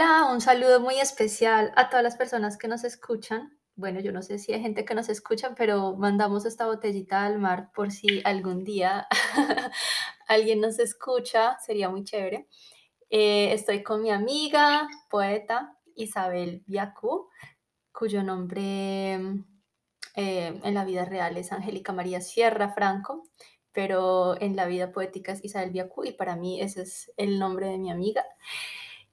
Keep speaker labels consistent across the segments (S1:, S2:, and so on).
S1: Un saludo muy especial a todas las personas que nos escuchan. Bueno, yo no sé si hay gente que nos escucha, pero mandamos esta botellita al mar por si algún día alguien nos escucha, sería muy chévere. Eh, estoy con mi amiga, poeta Isabel Biacú, cuyo nombre eh, en la vida real es Angélica María Sierra Franco, pero en la vida poética es Isabel Biacú y para mí ese es el nombre de mi amiga.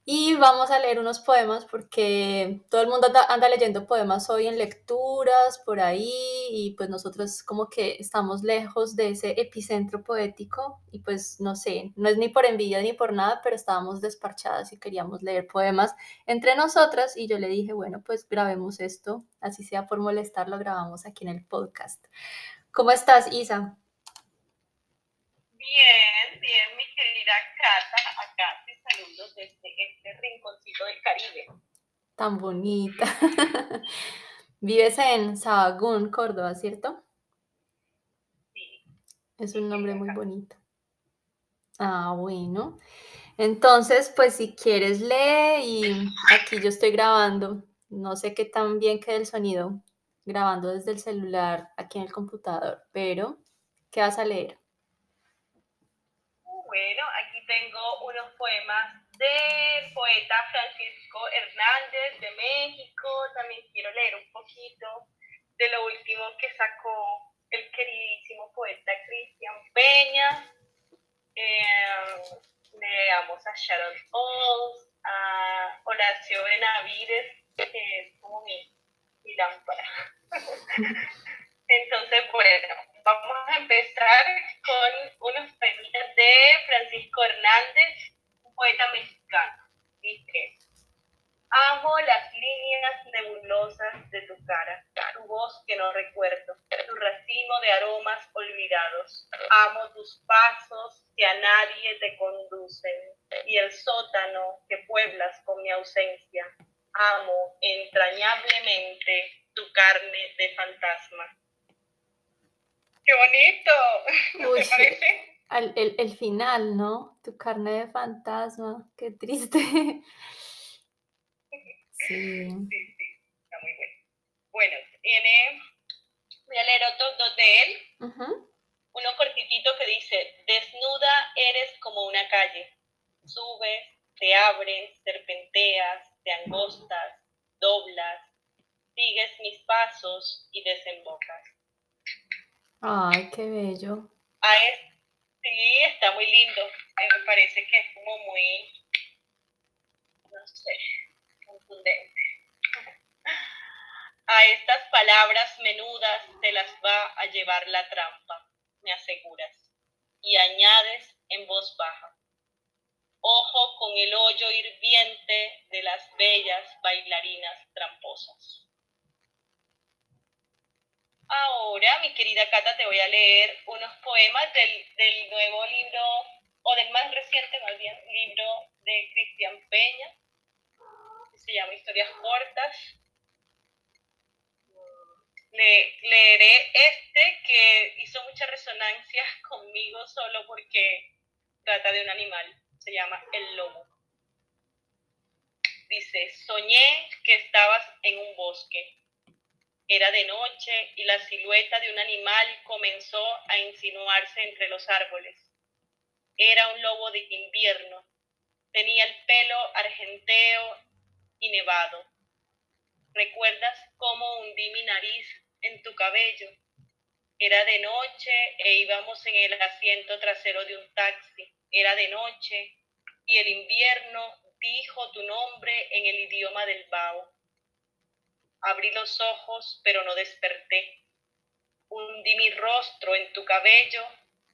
S1: Y vamos a leer unos poemas porque todo el mundo anda, leyendo poemas hoy en lecturas por ahí y pues nosotros como que estamos lejos de ese epicentro poético y pues no sé, no es ni por envidia ni por nada, pero estábamos desparchadas y queríamos leer poemas entre nosotras y yo le dije, bueno, pues grabemos esto, así sea por molestar, lo grabamos aquí en el podcast. ¿Cómo estás, Isa?
S2: Bien, bien, mi querida Cata, te saludo desde este rinconcito del Caribe.
S1: Tan bonita. Vives en Sahagún, Córdoba, ¿cierto?
S2: Sí.
S1: Es un nombre muy bonito. Ah, bueno. Entonces, pues si quieres lee y aquí yo estoy grabando. No sé qué tan bien queda el sonido grabando desde el celular aquí en el computador, pero ¿qué vas a leer?
S2: Bueno, aquí tengo unos poemas del poeta Francisco Hernández de México. También quiero leer un poquito de lo último que sacó el queridísimo poeta Cristian Peña. Eh, leamos a Sharon Oz, a Horacio Benavides, que es como mi, mi lámpara. Entonces, bueno, vamos a empezar con unos poemitas de Francisco Hernández, un poeta mexicano. Dice, amo las líneas nebulosas de tu cara, tu voz que no recuerdo, tu racimo de aromas olvidados. Amo tus pasos que a nadie te conducen y el sótano que pueblas con mi ausencia. Amo entrañablemente tu carne de fantasma ¡Qué bonito! ¿Te parece?
S1: el, el, final, ¿no? Tu carne de fantasma, qué triste.
S2: Sí. Sí, sí, está muy bueno. Bueno, tiene, voy a leer otros dos de él. Uno cortitito que dice, desnuda eres como una calle, subes, te abres, serpenteas, te angostas, doblas, sigues mis pasos y desembocas.
S1: Ay, qué bello.
S2: Ah, sí, está muy lindo. me parece que es como muy, no sé, contundente. A estas palabras menudas te las va a llevar la trampa, me aseguras, y añades en voz baja. Ojo con el hoyo hirviente de las bellas bailarinas tramposas. Ahora, mi querida Cata, te voy a leer unos poemas del, nuevo libro, o del más reciente, más bien, libro de Cristian Peña, que se llama Historias Cortas. Le, leeré este que hizo muchas resonancias conmigo solo porque trata de un animal, se llama el lobo. Dice, soñé que estabas en un bosque era de noche y la silueta de un animal comenzó a insinuarse entre los árboles. Era un lobo de invierno. Tenía el pelo argenteo y nevado. ¿Recuerdas cómo hundí mi nariz en tu cabello? Era de noche e íbamos en el asiento trasero de un taxi. Era de noche y el invierno dijo tu nombre en el idioma del Bao Abrí los ojos, pero no desperté. Hundí mi rostro en tu cabello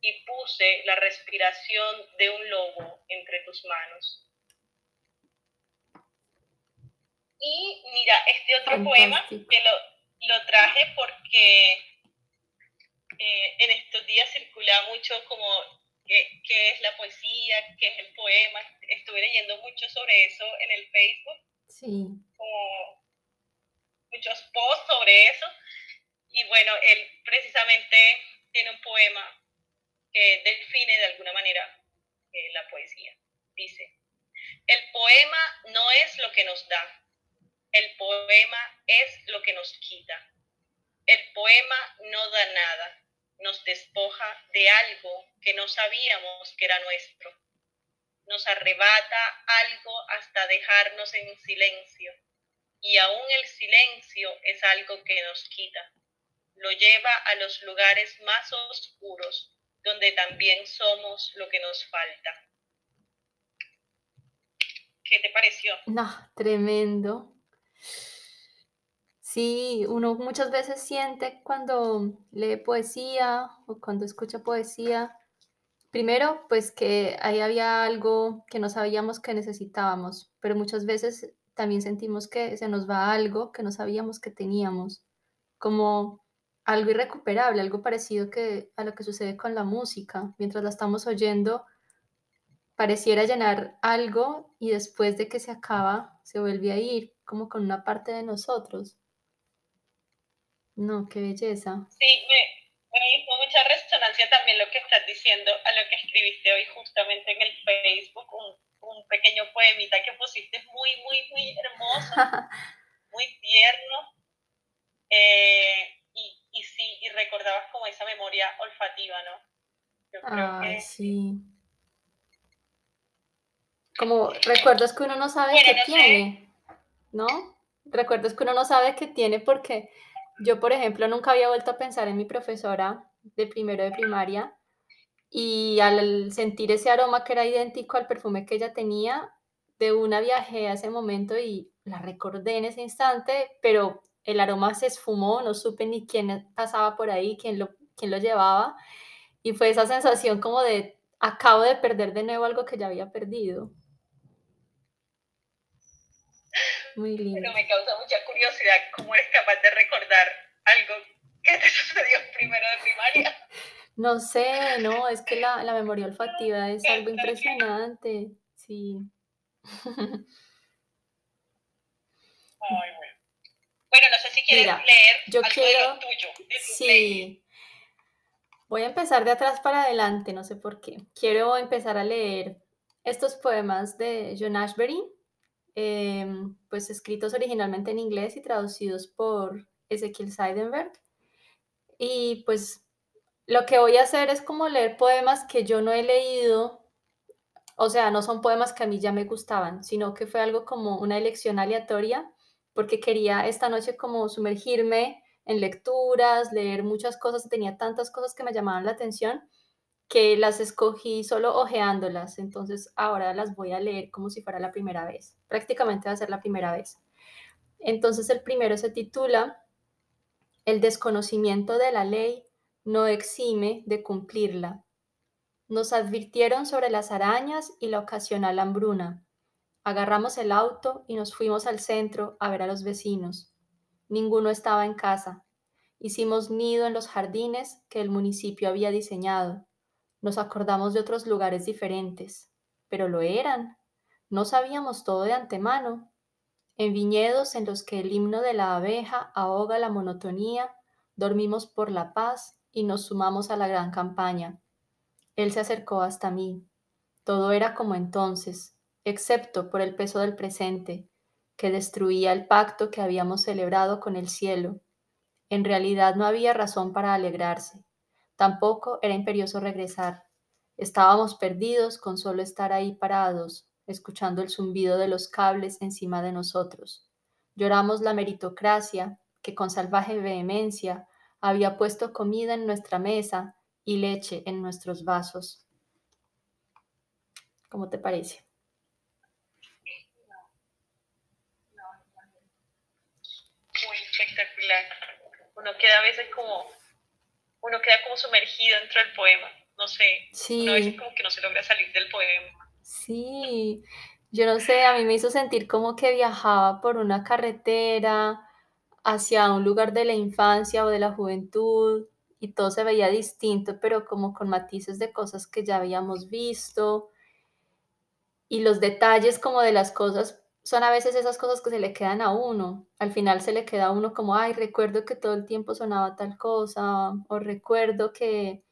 S2: y puse la respiración de un lobo entre tus manos. Y mira, este otro poema que lo, traje porque eh, en estos días circula mucho como qué, qué, es la poesía, qué es el poema. Estuve leyendo mucho sobre eso en el Facebook.
S1: Sí.
S2: Como muchos posts sobre eso. Y bueno, él precisamente tiene un poema que define de alguna manera eh, la poesía. Dice, El poema no es lo que nos da, el poema es lo que nos quita. El poema no da nada, nos despoja de algo que no sabíamos que era nuestro. Nos arrebata algo hasta dejarnos en silencio. Y aún el silencio es algo que nos quita. Lo lleva a los lugares más oscuros, donde también somos lo que nos falta. ¿Qué te pareció?
S1: No, tremendo. Sí, uno muchas veces siente cuando lee poesía o cuando escucha poesía, primero, pues que ahí había algo que no sabíamos que necesitábamos, pero muchas veces también sentimos que se nos va algo que no sabíamos que teníamos, como algo irrecuperable, algo parecido a lo que sucede con la música. Mientras la estamos oyendo, pareciera llenar algo y después de que se acaba, se vuelve a ir, como con una parte de nosotros. No, qué belleza.
S2: Sí, me, hizo mucha resonancia también lo que estás diciendo a lo que escribiste hoy justamente en el Facebook, un pequeño poemita que pusiste muy, muy, muy hermoso, muy tierno. Eh, y, y, sí, y recordabas como esa memoria olfativa, ¿no?
S1: Yo creo que... sí. Como recuerdos que uno no sabe que tiene, ¿no? Recuerdos que uno no sabe que tiene porque yo, por ejemplo, nunca había vuelto a pensar en mi profesora de primero de primaria y al sentir ese aroma que era idéntico al perfume que ella tenía, de una viajé a ese momento y la recordé en ese instante, pero el aroma se esfumó, no supe ni quién pasaba por ahí, quién lo, quién lo llevaba, y fue esa sensación como de acabo de perder de nuevo algo que ya había perdido. Muy lindo.
S2: Pero me causa mucha curiosidad cómo eres capaz de recordar algo que te sucedió primero de primaria.
S1: No sé, no, es que la, la memoria olfativa es algo impresionante, sí.
S2: Ay, bueno. bueno, no sé si quieres leer yo algo quiero, tuyo.
S1: sí. Voy a empezar de atrás para adelante, no sé por qué. Quiero empezar a leer estos poemas de John Ashbery, Em, pues escritos originalmente en inglés y traducidos por Ezequiel Seidenberg. Y pues lo que voy a hacer es como leer poemas que yo no he leído, o sea, no son poemas que a mí ya me gustaban, sino que fue algo como una elección aleatoria, porque quería esta noche como sumergirme en lecturas, leer muchas cosas, tenía tantas cosas que me llamaban la atención que las escogí solo ojeándolas, entonces ahora las voy a leer como si fuera la primera vez. Prácticamente va a ser la primera vez. Entonces el primero se titula El desconocimiento de la ley no exime de cumplirla. Nos advirtieron sobre las arañas y la ocasional hambruna. Agarramos el auto y nos fuimos al centro a ver a los vecinos. Ninguno estaba en casa. Hicimos nido en los jardines que el municipio había diseñado nos acordamos de otros lugares diferentes, pero lo eran. No sabíamos todo de antemano. En viñedos en los que el himno de la abeja ahoga la monotonía, dormimos por la paz y nos sumamos a la gran campaña. Él se acercó hasta mí. Todo era como entonces, excepto por el peso del presente, que destruía el pacto que habíamos celebrado con el cielo. En realidad no había razón para alegrarse. Tampoco era imperioso regresar. Estábamos perdidos con solo estar ahí parados, escuchando el zumbido de los cables encima de nosotros. Lloramos la meritocracia que con salvaje vehemencia había puesto comida en nuestra mesa y leche en nuestros vasos. ¿Cómo te parece?
S2: Muy espectacular. Uno queda a veces como uno queda como sumergido dentro del poema. No sé, sí. uno a como que no se logra salir del poema.
S1: Sí, yo no sé, a mí me hizo sentir como que viajaba por una carretera hacia un lugar de la infancia o de la juventud y todo se veía distinto, pero como con matices de cosas que ya habíamos visto y los detalles como de las cosas son a veces esas cosas que se le quedan a uno. Al final se le queda a uno como, ay, recuerdo que todo el tiempo sonaba tal cosa, o recuerdo que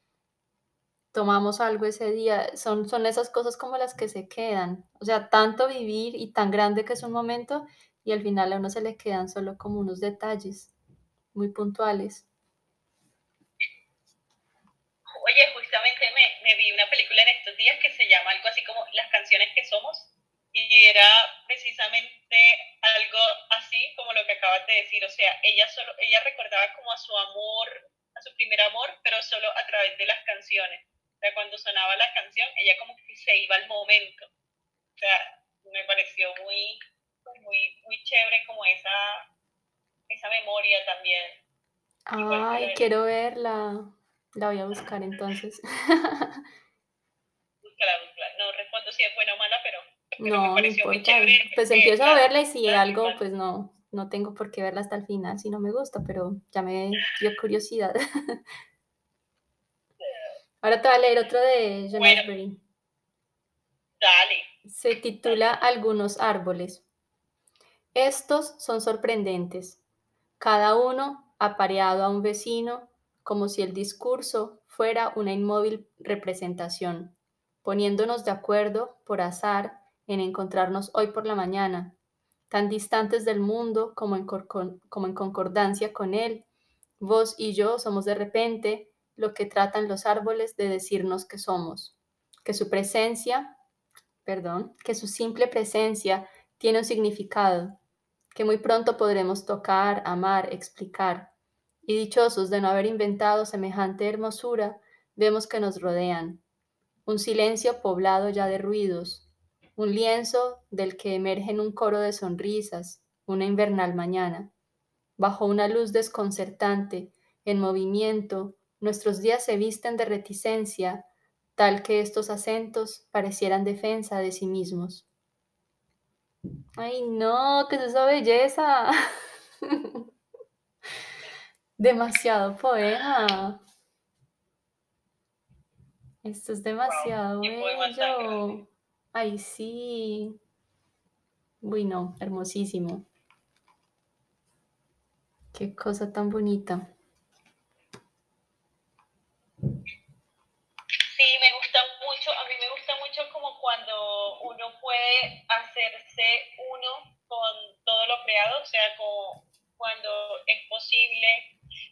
S1: tomamos algo ese día, son, son esas cosas como las que se quedan. O sea, tanto vivir y tan grande que es un momento y al final a uno se le quedan solo como unos detalles muy puntuales.
S2: Oye, justamente me, me vi una película en estos días que se llama algo así como Las canciones que somos y era precisamente algo así como lo que acabas de decir, o sea, ella solo ella recordaba como a su amor, a su primer amor, pero solo a través de las canciones. O sea, cuando sonaba la canción, ella como que se iba al momento. O sea, me pareció muy muy muy chévere como esa esa memoria también.
S1: Ay, quiero verla. La voy a buscar entonces.
S2: búscala, búscala. No respondo si es buena o mala, pero
S1: no, no importa. Pues empiezo a verla y si algo, pues no, no tengo por qué verla hasta el final si no me gusta, pero ya me dio curiosidad. Ahora te voy a leer otro de John
S2: bueno, Dale.
S1: Se titula Algunos árboles. Estos son sorprendentes, cada uno apareado a un vecino, como si el discurso fuera una inmóvil representación, poniéndonos de acuerdo por azar en encontrarnos hoy por la mañana, tan distantes del mundo como en, concordancia con él. Vos y yo somos de repente lo que tratan los árboles de decirnos que somos, que su presencia, perdón, que su simple presencia tiene un significado, que muy pronto podremos tocar, amar, explicar. Y dichosos de no haber inventado semejante hermosura, vemos que nos rodean. Un silencio poblado ya de ruidos, un lienzo del que emergen un coro de sonrisas, una invernal mañana. Bajo una luz desconcertante, en movimiento, nuestros días se visten de reticencia, tal que estos acentos parecieran defensa de sí mismos. ¡Ay, no! ¿Qué es esa belleza? demasiado poema. Esto es demasiado bello. Ay, sí. Uy, no, hermosísimo. Qué cosa tan bonita.
S2: Sí, me gusta mucho, a mí me gusta mucho como cuando uno puede hacerse uno con todo lo creado, o sea, como cuando es posible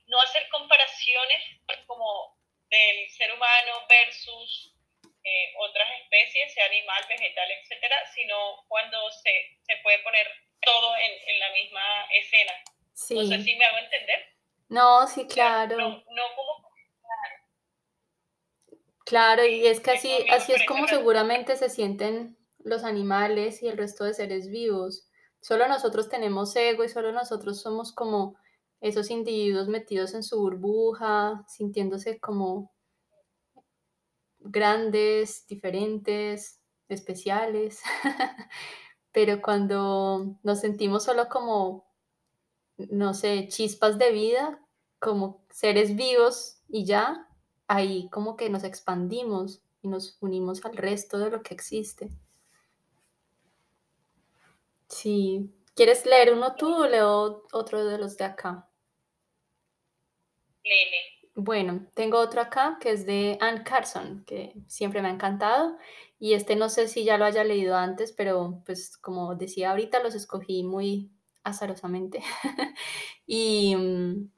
S2: no hacer comparaciones como del ser humano versus eh, otras especies, sea animal, vegetal, etcétera, sino cuando se, se puede poner todo en, en, la misma escena. Sí. No sé si me hago entender.
S1: No, sí, claro.
S2: No, no como.
S1: Claro, y es que así, así es como seguramente se sienten los animales y el resto de seres vivos. Solo nosotros tenemos ego y solo nosotros somos como esos individuos metidos en su burbuja, sintiéndose como grandes, diferentes, especiales, pero cuando nos sentimos solo como, no sé, chispas de vida, como seres vivos y ya, ahí como que nos expandimos y nos unimos al resto de lo que existe. Sí. ¿Quieres leer uno tú o leo otro de los de acá?
S2: Lele.
S1: Bueno, tengo otro acá que es de Anne Carson, que siempre me ha encantado. Y este no sé si ya lo haya leído antes, pero pues como decía ahorita, los escogí muy azarosamente. y mm,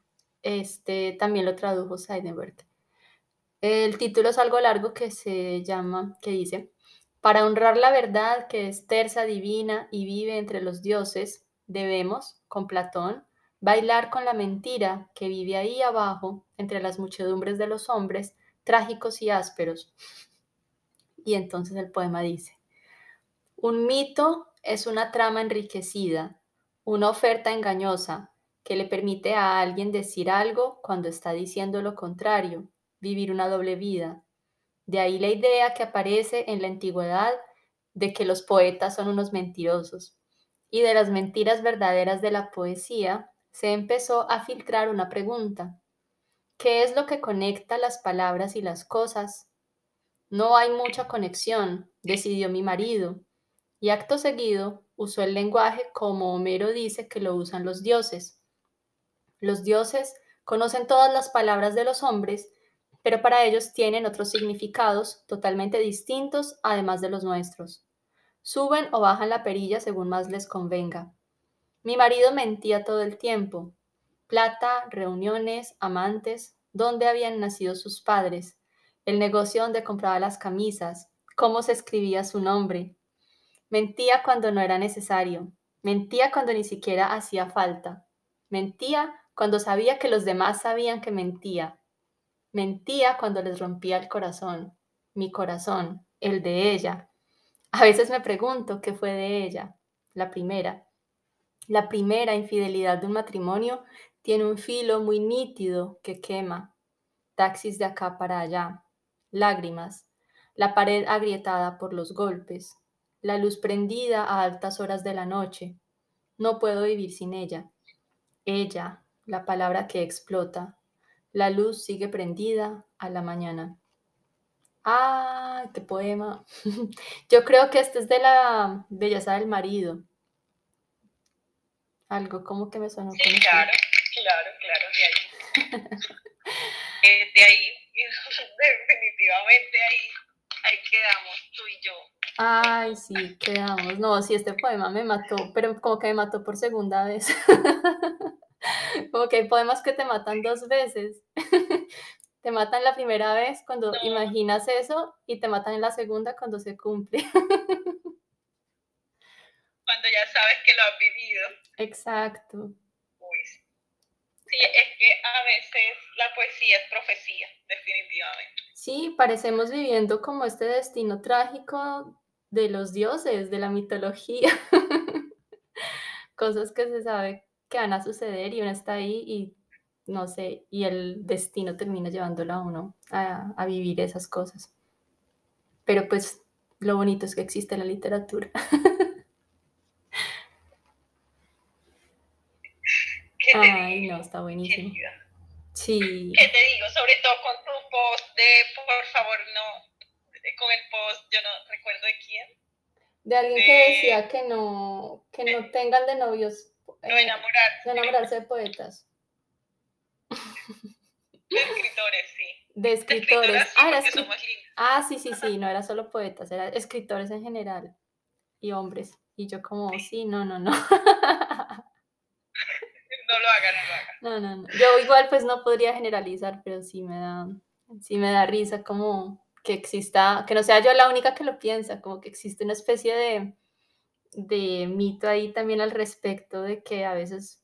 S1: este también lo tradujo Seidenberg. El título es algo largo que se llama, que dice, para honrar la verdad que es tersa, divina y vive entre los dioses, debemos, con Platón, bailar con la mentira que vive ahí abajo entre las muchedumbres de los hombres trágicos y ásperos. Y entonces el poema dice, un mito es una trama enriquecida, una oferta engañosa que le permite a alguien decir algo cuando está diciendo lo contrario, vivir una doble vida. De ahí la idea que aparece en la antigüedad de que los poetas son unos mentirosos. Y de las mentiras verdaderas de la poesía se empezó a filtrar una pregunta. ¿Qué es lo que conecta las palabras y las cosas? No hay mucha conexión, decidió mi marido, y acto seguido usó el lenguaje como Homero dice que lo usan los dioses. Los dioses conocen todas las palabras de los hombres pero para ellos tienen otros significados totalmente distintos además de los nuestros. Suben o bajan la perilla según más les convenga. Mi marido mentía todo el tiempo. Plata, reuniones, amantes, dónde habían nacido sus padres, el negocio donde compraba las camisas, cómo se escribía su nombre. Mentía cuando no era necesario, mentía cuando ni siquiera hacía falta, mentía cuando sabía que los demás sabían que mentía, mentía cuando les rompía el corazón, mi corazón, el de ella. A veces me pregunto qué fue de ella, la primera. La primera infidelidad de un matrimonio tiene un filo muy nítido que quema. Taxis de acá para allá, lágrimas, la pared agrietada por los golpes, la luz prendida a altas horas de la noche. No puedo vivir sin ella. Ella, la palabra que explota. La luz sigue prendida a la mañana. ¡Ah! ¡Qué poema! Yo creo que este es de la belleza del marido. Algo como que me sonó.
S2: Sí, claro, claro, claro, de ahí. Eh, de ahí, definitivamente ahí ahí quedamos tú y yo.
S1: Ay, sí, quedamos. No, sí, este poema me mató, pero como que me mató por segunda vez. como que hay poemas que te matan dos veces. te matan la primera vez cuando imaginas eso y te matan en la segunda cuando se cumple.
S2: cuando ya sabes que lo has vivido.
S1: Exacto.
S2: Sí, es que a veces la poesía es profecía, definitivamente.
S1: Sí, parecemos viviendo como este destino trágico de los dioses, de la mitología. Cosas que se sabe que van a suceder y uno está ahí y no sé, y el destino termina llevándolo a uno a, a vivir esas cosas. Pero pues lo bonito es que existe la literatura. Ay, no, está buenísimo. Sí.
S2: ¿Qué te digo? Sobre todo con tu post de, por favor, no, con el post, yo no recuerdo de quién.
S1: De alguien que decía que no, que no tengan de novios.
S2: No enamorarse.
S1: No enamorarse de poetas.
S2: De escritores, sí.
S1: De escritores. ah, ah, sí, sí, sí, no era solo poetas, era escritores en general y hombres. Y yo como, sí, no, no, no.
S2: no lo haga, no lo haga.
S1: No, no, no. Yo igual pues no podría generalizar, pero sí me da, sí me da risa como que exista, que no sea yo la única que lo piensa, como que existe una especie de, de mito ahí también al respecto de que a veces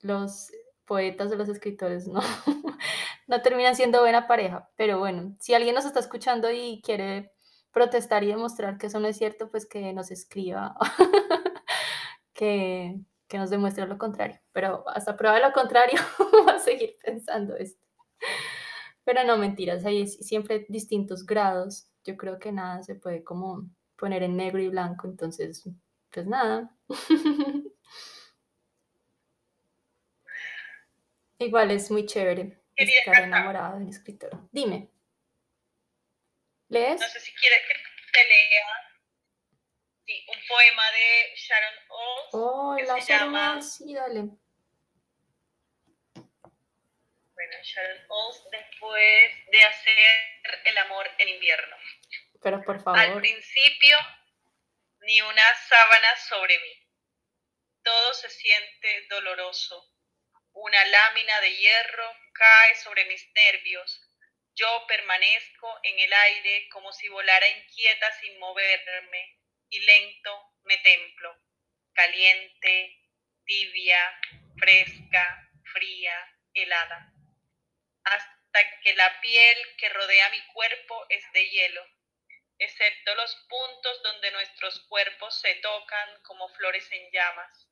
S1: los poetas o los escritores no, no terminan siendo buena pareja. Pero bueno, si alguien nos está escuchando y quiere protestar y demostrar que eso no es cierto, pues que nos escriba, que, que nos demuestre lo contrario. Pero hasta prueba de lo contrario, va a seguir pensando esto. Pero no, mentiras, hay siempre distintos grados. Yo creo que nada se puede como poner en negro y blanco, entonces, pues nada. Igual es muy chévere estar enamorado de un escritor. Dime. ¿Lees?
S2: No sé si quieres que te lea un poema de Sharon Oz.
S1: Oh,
S2: que
S1: la se Sharon llama... sí, dale.
S2: Bueno, Sharon Oz después de hacer el amor en invierno.
S1: Pero por favor.
S2: Al principio, ni una sábana sobre mí. Todo se siente doloroso. Una lámina de hierro cae sobre mis nervios. Yo permanezco en el aire como si volara inquieta sin moverme y lento me templo, caliente, tibia, fresca, fría, helada, hasta que la piel que rodea mi cuerpo es de hielo, excepto los puntos donde nuestros cuerpos se tocan como flores en llamas,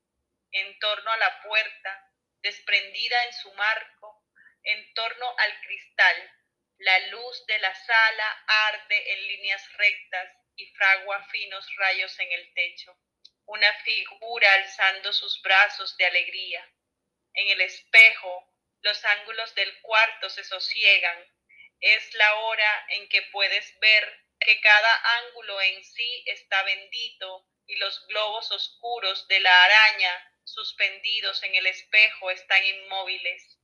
S2: en torno a la puerta, desprendida en su marco, en torno al cristal, la luz de la sala arde en líneas rectas y fragua finos rayos en el techo, una figura alzando sus brazos de alegría. En el espejo, los ángulos del cuarto se sosiegan. Es la hora en que puedes ver que cada ángulo en sí está bendito y los globos oscuros de la araña suspendidos en el espejo están inmóviles.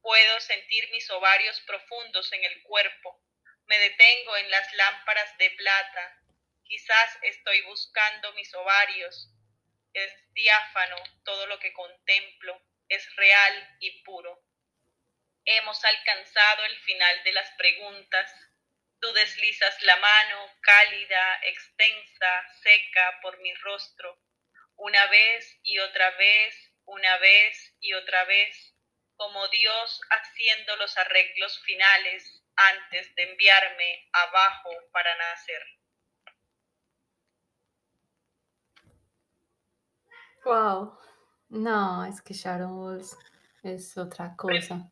S2: Puedo sentir mis ovarios profundos en el cuerpo. Me detengo en las lámparas de plata. Quizás estoy buscando mis ovarios. Es diáfano todo lo que contemplo. Es real y puro. Hemos alcanzado el final de las preguntas. Tú deslizas la mano cálida, extensa, seca por mi rostro, una vez y otra vez, una vez y otra vez, como Dios haciendo los arreglos finales antes de enviarme abajo para nacer.
S1: Wow. No, es que Sharon es otra cosa.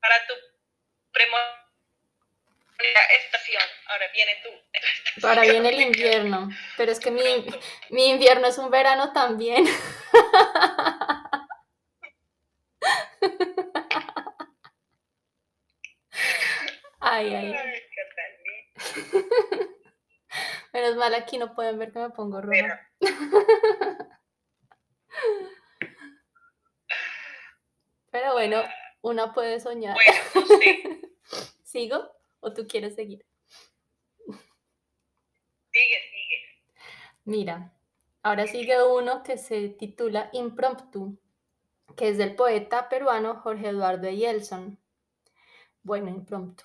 S2: Para tu estación, ahora viene tú.
S1: Ahora viene el invierno, pero es que mi, mi invierno es un verano también. Ay, ay. Menos mal aquí no pueden ver que me pongo roja. Pero bueno, una puede soñar.
S2: Bueno,
S1: ¿Sigo o tú quieres seguir?
S2: Sigue, sigue.
S1: Mira, ahora sigue uno que se titula Impromptu, que es del poeta peruano Jorge Eduardo Yelson. Bueno, impromptu.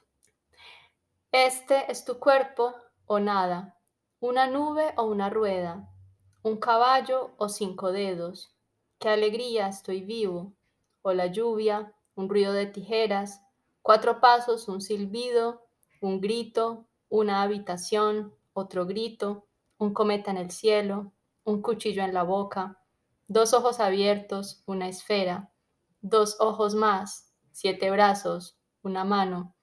S1: Este es tu cuerpo o nada, una nube o una rueda, un caballo o cinco dedos. Qué alegría, estoy vivo o la lluvia, un ruido de tijeras, cuatro pasos, un silbido, un grito, una habitación, otro grito, un cometa en el cielo, un cuchillo en la boca, dos ojos abiertos, una esfera, dos ojos más, siete brazos, una mano,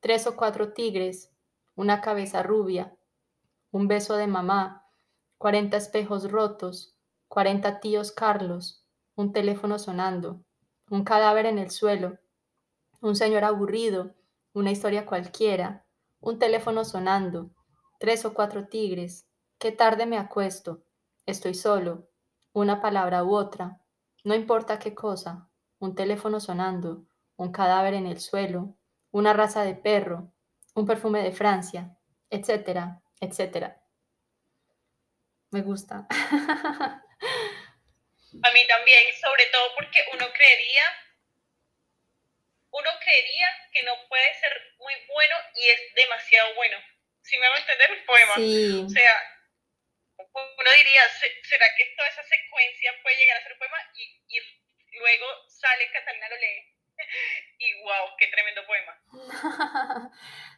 S1: tres o cuatro tigres, una cabeza rubia, un beso de mamá, cuarenta espejos rotos, cuarenta tíos Carlos, un teléfono sonando, un cadáver en el suelo, un señor aburrido, una historia cualquiera, un teléfono sonando, tres o cuatro tigres, qué tarde me acuesto, estoy solo, una palabra u otra, no importa qué cosa, un teléfono sonando, un cadáver en el suelo, una raza de perro, un perfume de Francia, etcétera, etcétera. Me gusta.
S2: A mí también, sobre todo porque uno creería, uno creería que no puede ser muy bueno y es demasiado bueno. Si me va a entender el poema.
S1: Sí.
S2: O sea, uno diría, ¿será que toda esa secuencia puede llegar a ser un poema? Y, y luego sale Catalina lo lee. Y wow, qué tremendo poema.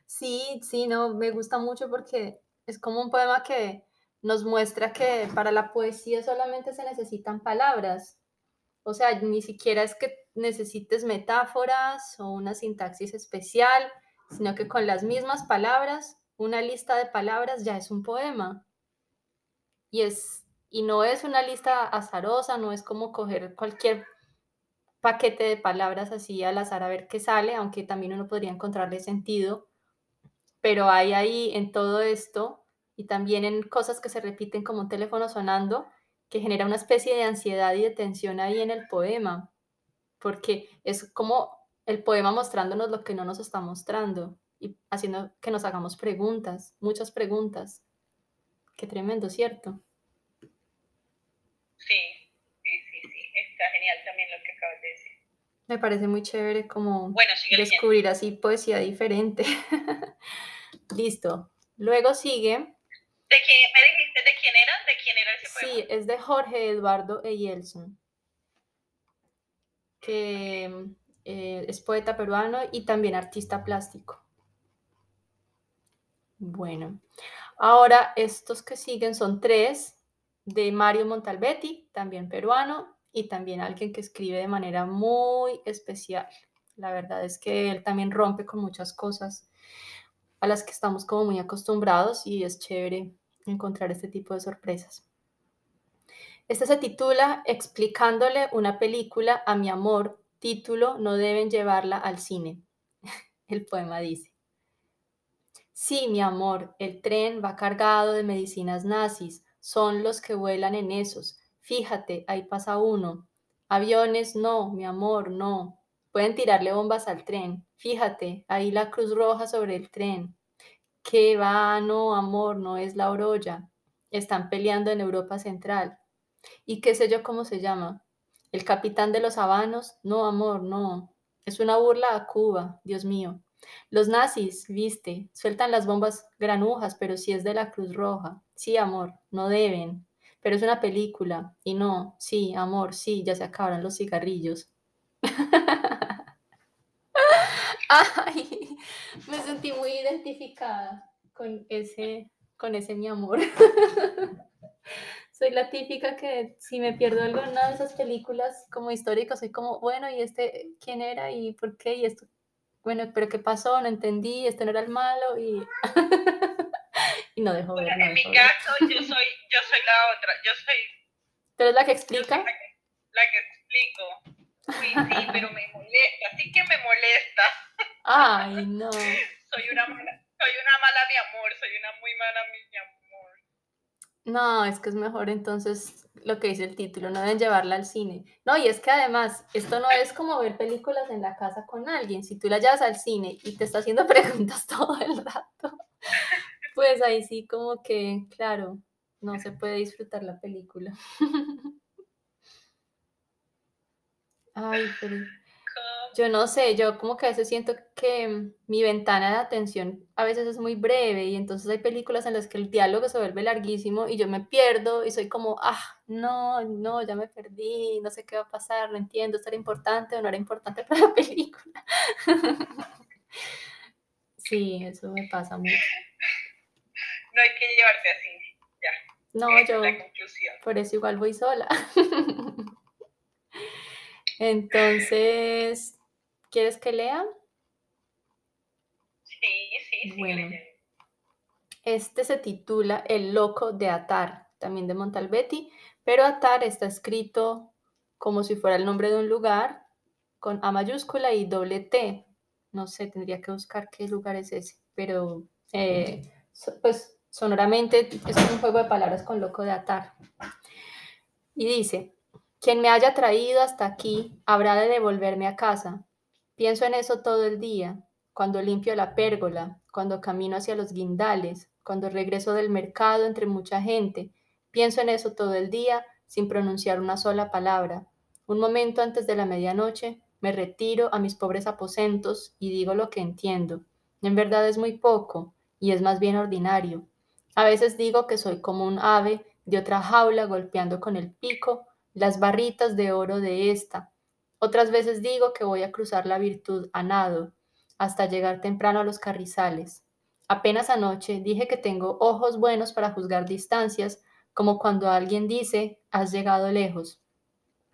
S1: Sí, sí, no, me gusta mucho porque es como un poema que nos muestra que para la poesía solamente se necesitan palabras. O sea, ni siquiera es que necesites metáforas o una sintaxis especial, sino que con las mismas palabras, una lista de palabras ya es un poema. Y, es, y no es una lista azarosa, no es como coger cualquier paquete de palabras así al azar a ver qué sale, aunque también uno podría encontrarle sentido. Pero hay ahí en todo esto y también en cosas que se repiten como un teléfono sonando, que genera una especie de ansiedad y de tensión ahí en el poema, porque es como el poema mostrándonos lo que no nos está mostrando y haciendo que nos hagamos preguntas, muchas preguntas. Qué tremendo, ¿cierto?
S2: Sí, sí, sí, sí, está genial también lo que acabas de decir.
S1: Me parece muy chévere como
S2: bueno,
S1: descubrir así poesía diferente. Listo. Luego sigue
S2: ¿De quién me dijiste de quién era? ¿De quién era ese poema?
S1: Sí, es de Jorge Eduardo Eyelson, que eh, es poeta peruano y también artista plástico. Bueno, ahora estos que siguen son tres de Mario Montalbetti, también peruano, y también alguien que escribe de manera muy especial. La verdad es que él también rompe con muchas cosas a las que estamos como muy acostumbrados y es chévere encontrar este tipo de sorpresas. Este se titula Explicándole una película a mi amor, título No deben llevarla al cine. El poema dice, Sí, mi amor, el tren va cargado de medicinas nazis, son los que vuelan en esos. Fíjate, ahí pasa uno. Aviones, no, mi amor, no. Pueden tirarle bombas al tren. Fíjate, ahí la cruz roja sobre el tren. Qué va, no, amor, no es la orolla. Están peleando en Europa Central. ¿Y qué sé yo cómo se llama? El capitán de los habanos. No, amor, no. Es una burla a Cuba, Dios mío. Los nazis, viste, sueltan las bombas granujas, pero si es de la Cruz Roja. Sí, amor, no deben. Pero es una película. Y no, sí, amor, sí, ya se acabaron los cigarrillos. Ay, me sentí muy identificada con ese, con ese mi amor. soy la típica que si me pierdo algo en una de esas películas como históricas, soy como, bueno, ¿y este quién era? ¿Y por qué? ¿Y esto? Bueno, pero ¿qué pasó? No entendí, este no era el malo y... y no dejo ver.
S2: en mi caso, yo soy, yo soy la otra, yo soy...
S1: ¿Pero es la que explica?
S2: La que, explico. Sí, sí, pero me molesta, sí que me molesta.
S1: Ay, no.
S2: soy una mala, soy una mala mi amor, soy una muy mala mi amor.
S1: No, es que es mejor entonces lo que dice el título, no deben llevarla al cine. No, y es que además, esto no es como ver películas en la casa con alguien. Si tú la llevas al cine y te está haciendo preguntas todo el rato, pues ahí sí como que, claro, no se puede disfrutar la película. Ay, pero yo no sé, yo como que a veces siento que mi ventana de atención a veces es muy breve y entonces hay películas en las que el diálogo se vuelve larguísimo y yo me pierdo y soy como, ah, no, no, ya me perdí, no sé qué va a pasar, no entiendo, ¿esto era importante o no era importante para la película? sí, eso me pasa mucho.
S2: No hay que llevarte así, ya.
S1: No, yo por eso igual voy sola. Entonces, ¿Quieres que lea?
S2: Sí, sí, sí. Bueno,
S1: este se titula El loco de Atar, también de Montalbetti, pero Atar está escrito como si fuera el nombre de un lugar, con A mayúscula y doble T. No sé, tendría que buscar qué lugar es ese, pero eh, pues sonoramente es un juego de palabras con loco de atar. Y dice, quien me haya traído hasta aquí habrá de devolverme a casa, Pienso en eso todo el día, cuando limpio la pérgola, cuando camino hacia los guindales, cuando regreso del mercado entre mucha gente. Pienso en eso todo el día sin pronunciar una sola palabra. Un momento antes de la medianoche me retiro a mis pobres aposentos y digo lo que entiendo. En verdad es muy poco y es más bien ordinario. A veces digo que soy como un ave de otra jaula golpeando con el pico las barritas de oro de esta, otras veces digo que voy a cruzar la virtud a nado, hasta llegar temprano a los carrizales. Apenas anoche dije que tengo ojos buenos para juzgar distancias, como cuando alguien dice, has llegado lejos,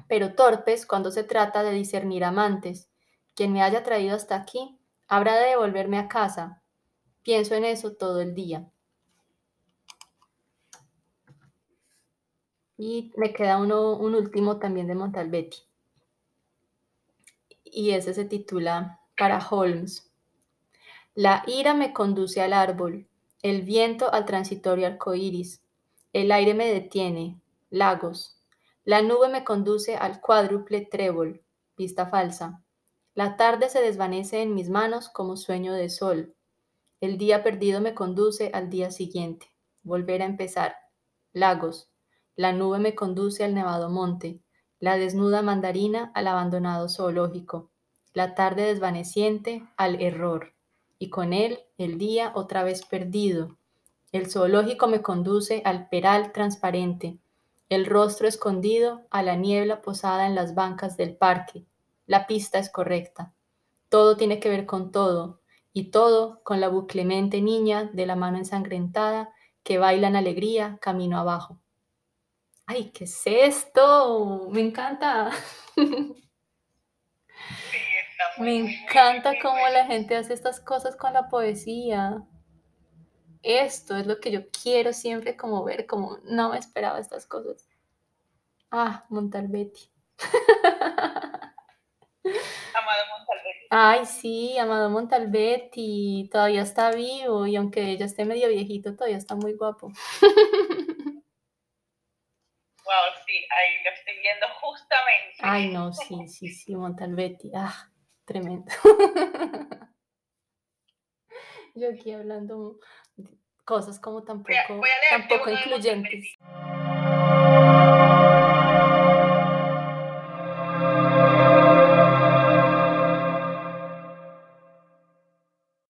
S1: pero torpes cuando se trata de discernir amantes. Quien me haya traído hasta aquí habrá de devolverme a casa. Pienso en eso todo el día. Y me queda uno, un último también de Montalbetti y ese se titula para Holmes. La ira me conduce al árbol, el viento al transitorio arco iris, el aire me detiene, lagos. La nube me conduce al cuádruple trébol, vista falsa. La tarde se desvanece en mis manos como sueño de sol. El día perdido me conduce al día siguiente, volver a empezar. Lagos. La nube me conduce al nevado monte la desnuda mandarina al abandonado zoológico, la tarde desvaneciente al error, y con él el día otra vez perdido. El zoológico me conduce al peral transparente, el rostro escondido a la niebla posada en las bancas del parque. La pista es correcta. Todo tiene que ver con todo, y todo con la buclemente niña de la mano ensangrentada que baila en alegría camino abajo ay, ¿qué es esto? Me encanta. Me encanta cómo la gente hace estas cosas con la poesía. Esto es lo que yo quiero siempre como ver, como no me esperaba estas cosas. Ah, Montalbetti.
S2: Amado Montalbetti.
S1: Ay, sí, Amado Montalbetti. Todavía está vivo y aunque ella esté medio viejito, todavía está muy guapo.
S2: Wow, sí, ahí lo estoy viendo justamente.
S1: Ay, no, sí, sí, sí, Montalbetti. Ah, Tremendo. Yo aquí hablando cosas como
S2: Voy a,
S1: tampoco,
S2: voy a leerte
S1: tampoco incluyentes.